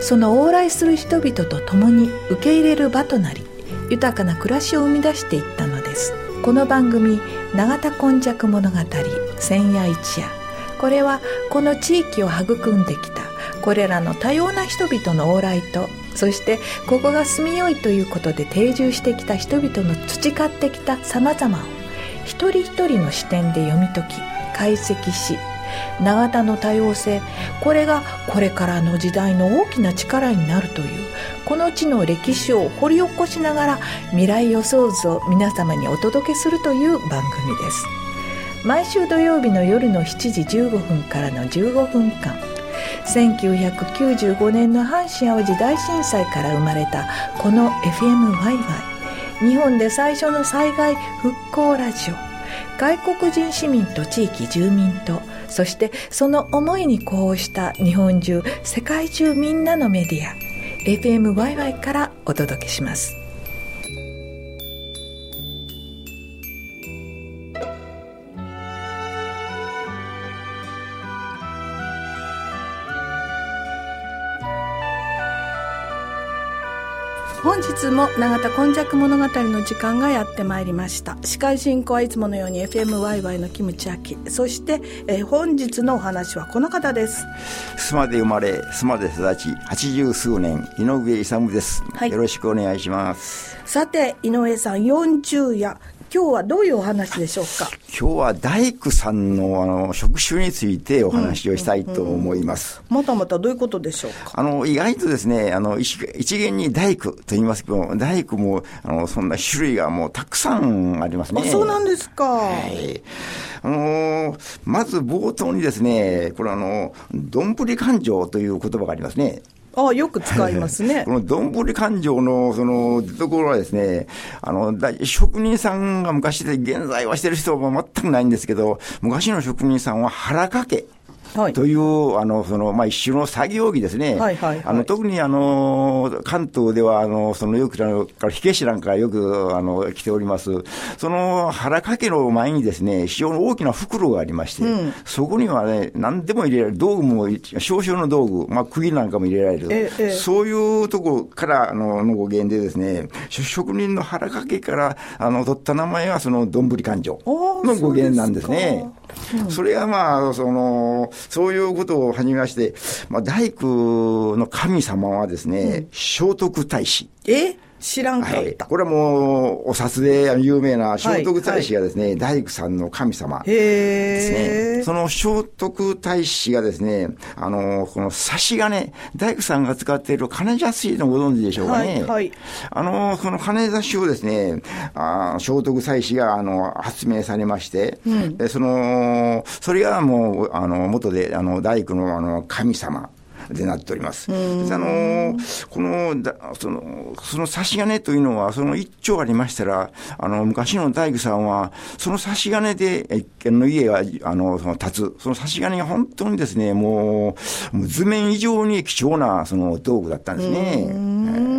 その往来する人々と共に受け入れる場となり豊かな暮らしを生み出していったのです。この番組「永田根弱物語千夜一夜」これはこの地域を育んできたこれらの多様な人々の往来とそしてここが住みよいということで定住してきた人々の培ってきたさまざまを一人一人の視点で読み解き解析し永田の多様性これがこれからの時代の大きな力になるというこの地の歴史を掘り起こしながら未来予想図を皆様にお届けするという番組です。毎週土曜日の夜の7時15分からの15分間1995年の阪神・淡路大震災から生まれたこの FMYY 日本で最初の災害復興ラジオ外国人市民と地域住民とそしてその思いに呼応した日本中世界中みんなのメディア FMYY からお届けします。本日も永田今昔物語の時間がやってまいりました。司会進行はいつものように FMYY のキムチアキ。そして、えー、本日のお話はこの方です。須磨で生まれ須磨で育ち八十数年井上勇です、はい、よろしくお願いします。さて井上さん40夜今日はどういうお話でしょうか？今日は大工さんのあの職種についてお話をしたいと思います。またまたどういうことでしょうか？あの、意外とですね、あの、一一元に大工と言いますけど、大工も、あの、そんな種類がもうたくさんありますね。そうなんですか。はい。あのまず冒頭にですね、これあの、どんぶり勘定という言葉がありますね。あ、よく使いますね。この丼り勘定の、その、ところはですね、あの、職人さんが昔で、現在はしてる人は全くないんですけど、昔の職人さんは腹掛け。という、あの、その、まあ、一種の作業着ですね。はいはいはい、あの、特にあの、関東では、あの、その、よく、あの、火消しなんかよく、あの、来ております。その、腹掛けの前にですね、非常に大きな袋がありまして、うん、そこにはね、何でも入れられる、道具も、少々の道具、まあ、釘なんかも入れられる。ええ、そういうところから、あの、の語源でですね、職人の腹掛けから、あの、取った名前は、その、どんぶり勘定の語源なんですね。そそれがまあ、その、そういうことをはじめまして、まあ、大工の神様はですね、聖徳太子。え？知らんかった、はい、これはもう、お札で有名な聖徳太子がですね、はいはい、大工さんの神様ですね。その聖徳太子がですね、あの、この差し金、大工さんが使っている金差しのご存知でしょうかね。はいはい、あの、その金差しをですね、あ聖徳太子が、あの、発明されまして、うん、でその、それがもう、あの、元で、あの、大工のあの神様。でなっております。あのこのだそのその差し金というのは、その一丁ありましたら、あの昔の大工さんは、その差し金で一軒の家があのその立つ、その差し金が本当にですね、もう、もう図面以上に貴重なその道具だったんですね。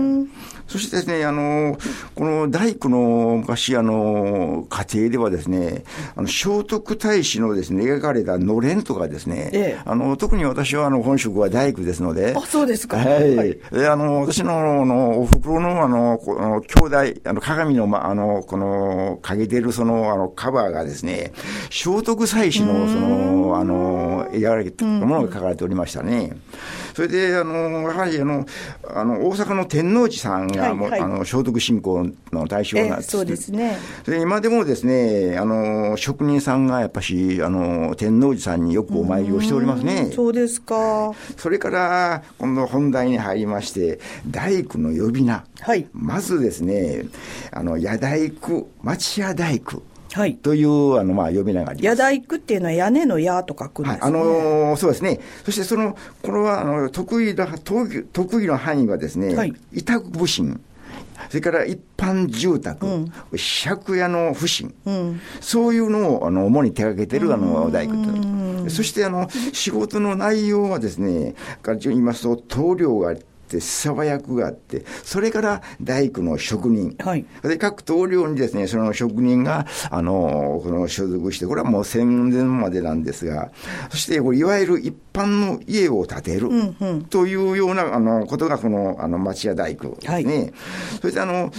そしてですね、あの、この大工の昔、あの、家庭ではですね、あの、聖徳太子のですね、描かれたのれんとかですね、ええ、あの、特に私はあの、本職は大工ですので、あ、そうですか。はい。はい、あの、私の、あの、お袋の、あの、この兄弟、あの、鏡の、ま、あの、この、かけてるその、あの、カバーがですね、聖徳太子の、その、あの、描かれたものが書かれておりましたね。それで、あの、やはり、あの、あの、大阪の天王寺さんが、はいはい、あの、聖徳信仰の対象なんです。そうですね。で、今でもですね、あの、職人さんがやっぱし、あの、天王寺さんによくお参りをしておりますね。そうですか。それから、今度本題に入りまして、大工の呼び名。はい。まずですね、あの、矢大工、町屋大工。はい、という、あの、まあ、呼び名があります。屋大工っていうのは屋根の矢と書くんですね。はい、あのー、そうですね。そしてその、これは、あの、得意な、得意の範囲はですね、はい、委託部審。それから一般住宅、うん、借家の不審、うん、そういうのをあの主に手がけてるあの大工と、そしてあの仕事の内容はですね、から言いますと、棟梁があって、って沢役があって、それから大工の職人。はい。で、各棟梁にですね、その職人が、あの、この所属して、これはもう戦前までなんですが、そして、いわゆる一般の家を建てる、というような、あの、ことが、この、あの、町屋大工ですね。はい、そしてあの、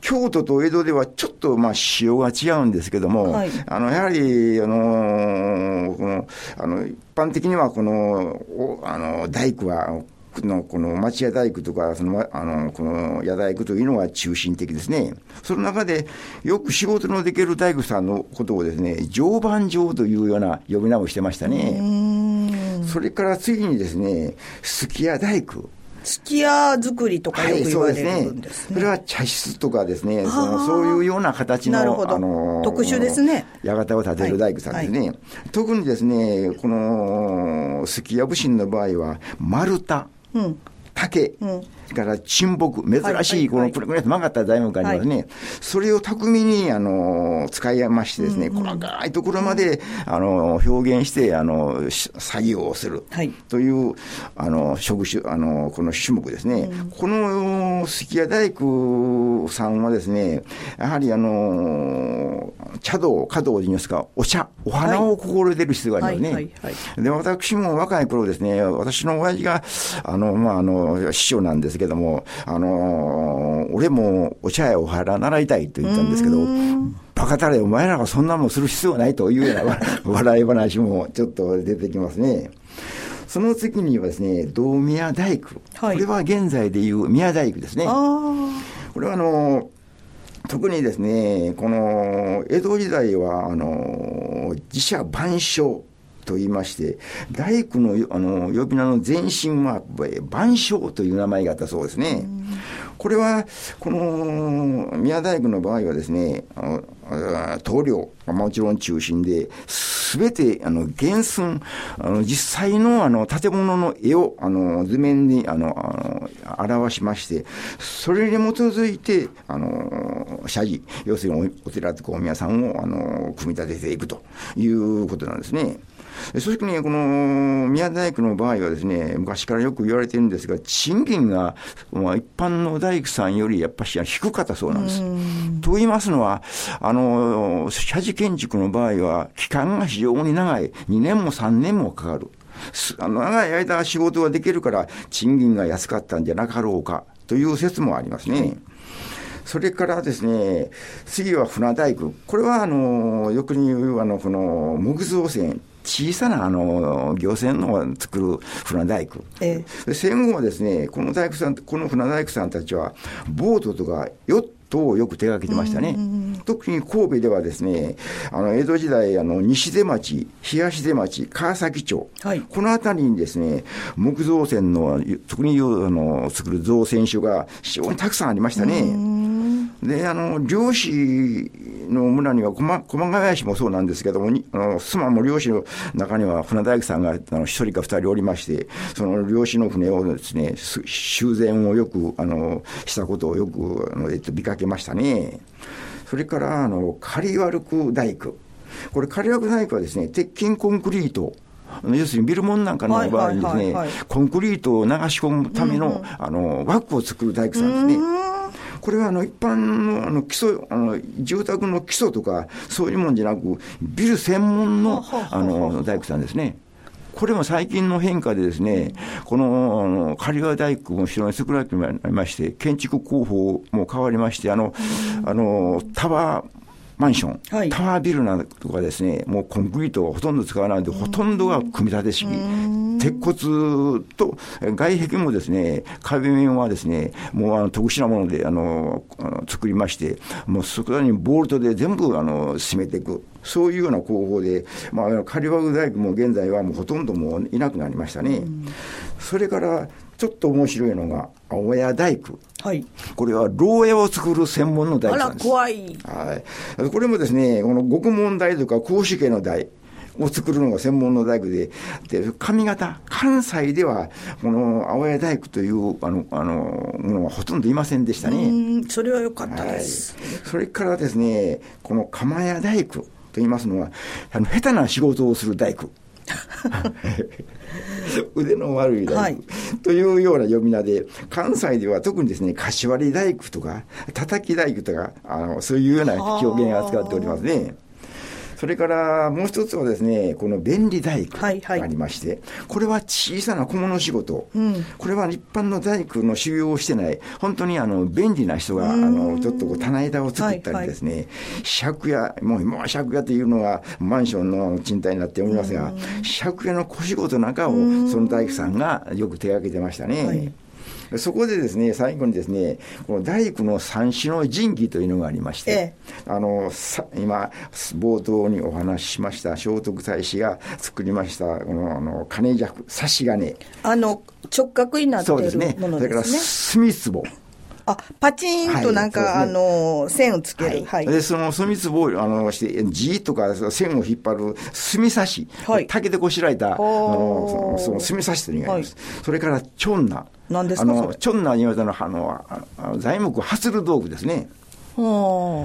京都と江戸ではちょっとまあ仕様が違うんですけども、はい、あのやはり、あのこのあの一般的にはこのあの大工はのこの町屋大工とか、そのあのこの屋大工というのが中心的ですね。その中で、よく仕事のできる大工さんのことをですね、常磐上というような呼び名をしてましたね。それから次にですね、すき家大工。すき家作りとかよく言われるんですね。はい、そすねそれは茶室とかですね、そのそういうような形の、あの特殊ですね。館を建てる大工さんですね。はいはい、特にですね、このすき家武神の場合は、丸太。嗯。竹、から沈木、珍しい、このくるくると曲がった材木がありますね。それを巧みに、あの、使いましてですね、細かいところまで、あの、表現して、あの、作業をする。という、あの、職種、あの、この種目ですね。この、すき家大工さんはですね、やはりあの、茶道、華道で言いますか、お茶、お花を心得てる必要がありますね。で、私も若い頃ですね、私の親父が、あの、まあ、あの、師匠なんですけども、あのー、俺もお茶やお花習いたいと言ったんですけど、バカたれ、お前らがそんなもんする必要ないというような 笑い話もちょっと出てきますね。その次にはですね、道宮大工。はい、これは現在でいう宮大工ですね。これはあの、特にですね、この江戸時代は、あの、自社万象と言いまして、大工のあの呼び名の前身は、万象という名前があったそうですね。これは、この宮大工の場合はですね、棟梁がもちろん中心で、すべてあの原寸、あの実際のあの建物の絵をあの図面にあのあの表しまして、それに基づいて、あの社寺、要するにお寺とお宮さんをあの組み立てていくということなんですね。正直にこの宮大工の場合はですね、昔からよく言われてるんですが、賃金が、まあ、一般の大工さんよりやっぱり低かったそうなんです。と言いますのは、あの、社寺建築の場合は、期間が非常に長い、2年も3年もかかる。あの長い間仕事ができるから、賃金が安かったんじゃなかろうかという説もありますね。それからですね、次は船大工。これは、あの、よく言う、あの、この、木造船。小さなあの漁船の作る船大工、ええ、戦後はですねこの大工さんこの船大工さんたちはボートとかヨットをよく手がけてましたね。特に神戸ではですね、あの、江戸時代、あの、西出町、東出町、川崎町、はい、この辺りにですね、木造船の、特にあの、作る造船所が非常にたくさんありましたね。で、あの、漁師の村には、駒駒ヶ谷市もそうなんですけども、あの、須磨も漁師の中には船大工さんが、あの、一人か二人おりまして、その漁師の船をですね、修繕をよく、あの、したことをよく、あの、えっと、見かけましたね。それから、あの、仮悪く大工。これ、仮悪大工はですね、鉄筋コンクリート。要するにビルモンなんかの場合にですね、コンクリートを流し込むための、うんうん、あの、枠を作る大工さんですね。これはあの一般のあの基礎あの住宅の基礎とか、そういうもんじゃなく、ビル専門のあの大工さんですね。これも最近の変化でですね、この、あの、刈川大工も後ろに作られてまいりまして、建築工法も変わりまして、あの、あの、タワー、マンション、はい、タワービルなどとかですね、もうコンクリートをほとんど使わないで、ほとんどが組み立て式。鉄骨と外壁もですね、壁面はですね、もうあの特殊なものであの作りまして、もうそこにボルトで全部あの締めていく。そういうような工法で、まあ、カリバグ大工も現在はもうほとんどもういなくなりましたね。それから、ちょっと面白いのが、青屋大工。はい。これは、牢屋を作る専門の大工です。怖い。はい。これもですね、この獄門台とか公主家の台。を作るのが専門の大工で、で、髪型、関西では、この青屋大工という、あの、あの、ものはほとんどいませんでしたね。それは良かったです、はい。それからですね、この釜屋大工と言いますのは、あの、下手な仕事をする大工。腕の悪い大工、はい、というような呼び名で、関西では特にですね、柏割大工とか、叩き大工とか、あのそういうような表現を扱っておりますね。それからもう一つはですね、この便利大工がありまして、はいはい、これは小さな小物仕事、うん、これは一般の大工の修行をしてない、本当にあの便利な人が、あのちょっとこう棚板を作ったりですね、はいはい、借家、もう今は借家というのがマンションの賃貸になっておりますが、借家の小仕事なんかをその大工さんがよく手がけてましたね。はいそこでですね、最後にですね、この大工の三種の神器というのがありまして、ええ、あの、今、冒頭にお話ししました聖徳太子が作りました、この、あの、金尺、差し金。あの、直角になってるものですね。それから、墨壺。あ、パチンとなんか、はいね、あの、線をつける。はい。で、その墨壺を、あの、して、G とか線を引っ張る墨差し。はい。竹でこしらえた、あの、その墨差しというのがあります。はい、それから、チョンナ。何ですかあの、チョンナに言われたのは、あの、材木発る道具ですね。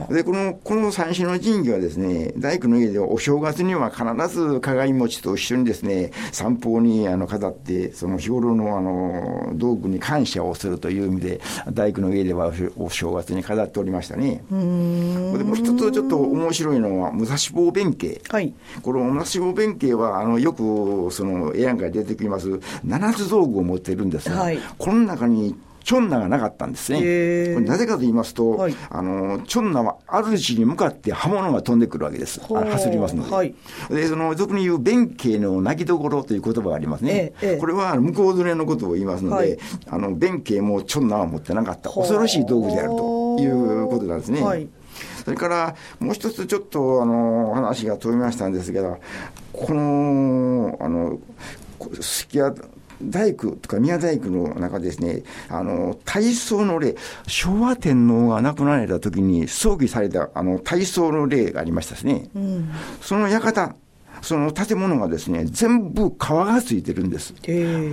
で、この、この三種の神器はですね、大工の家ではお正月には必ず鏡餅と一緒にですね、散歩にあの飾って、その日頃のあの、道具に感謝をするという意味で、大工の家ではお正月に飾っておりましたね。でもう一つちょっと面白いのは、武蔵坊弁慶。はい。この武蔵坊弁慶は、あの、よく、その、絵案から出てきます、七つ道具を持っているんですが、はい、この中にチョンナがなかったんですね。これなぜかと言いますと、はい、あの、チョンナは主に向かって刃物が飛んでくるわけです。走りますので。はい、で、その、俗に言う弁慶の泣きどころという言葉がありますね。えー、これは向こう連れのことを言いますので、はい、あの、弁慶もチョンナは持ってなかった。恐ろしい道具であるということなんですね。それから、もう一つちょっと、あの、話が飛びましたんですけど、この、あの、すき家大工とか宮大工の中ですね、あの、体操の例、昭和天皇が亡くなられた時に葬儀された、あの、体操の例がありましたですね。うん、その館、その建物がですね、全部皮がついてるんです。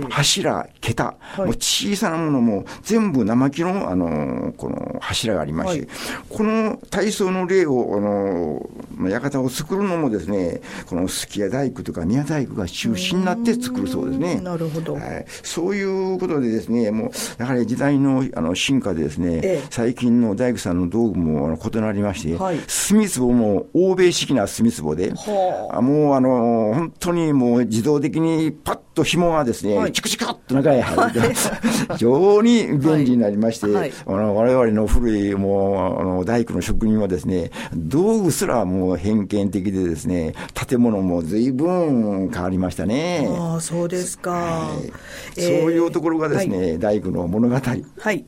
柱、桁、はい、もう小さなものも全部生木の、あの、この柱がありまし。て、はい、この体操の例を、あの、館を作るのもですね、このすき家大工とか宮大工が中心になって作るそうですね。なるほど、はい。そういうことでですね、もう、やはり時代のあの進化でですね、ええ、最近の大工さんの道具もあの異なりまして、はい、墨壺も欧米式な墨壺で、はあ、もうあの、本当にもう自動的にパッと紐がですね、はい、チクチクっと中へ入って、はい、非常に便利になりまして、はい、あの我々の古いもうあの大工の職人はですね、道具すらもう偏見的でですね、建物も随分変わりましたね。ああ、そうですか、はい。えー、そういうところがですね、大工の物語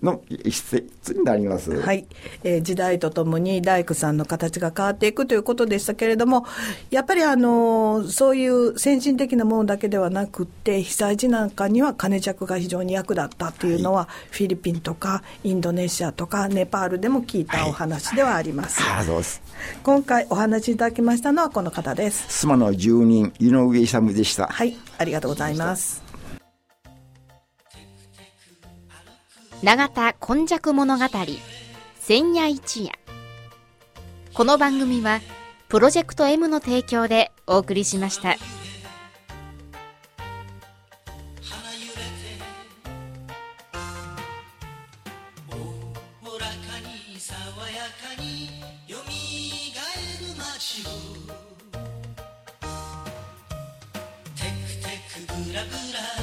の一節になります。はい、えー、時代とともに大工さんの形が変わっていくということでしたけれども、やっぱりあのそういう先進的なものだけではなくて、被災時なんかには金着が非常に役立ったっていうのは、はい、フィリピンとかインドネシアとかネパールでも聞いたお話ではあります。はい、今回お話しいただきましたのはこの方です。妻の住人、井上勇でした。はい、ありがとうございます。永田今昔物語千夜一夜この番組はプロジェクト M の提供でお送りしました。ブラブラ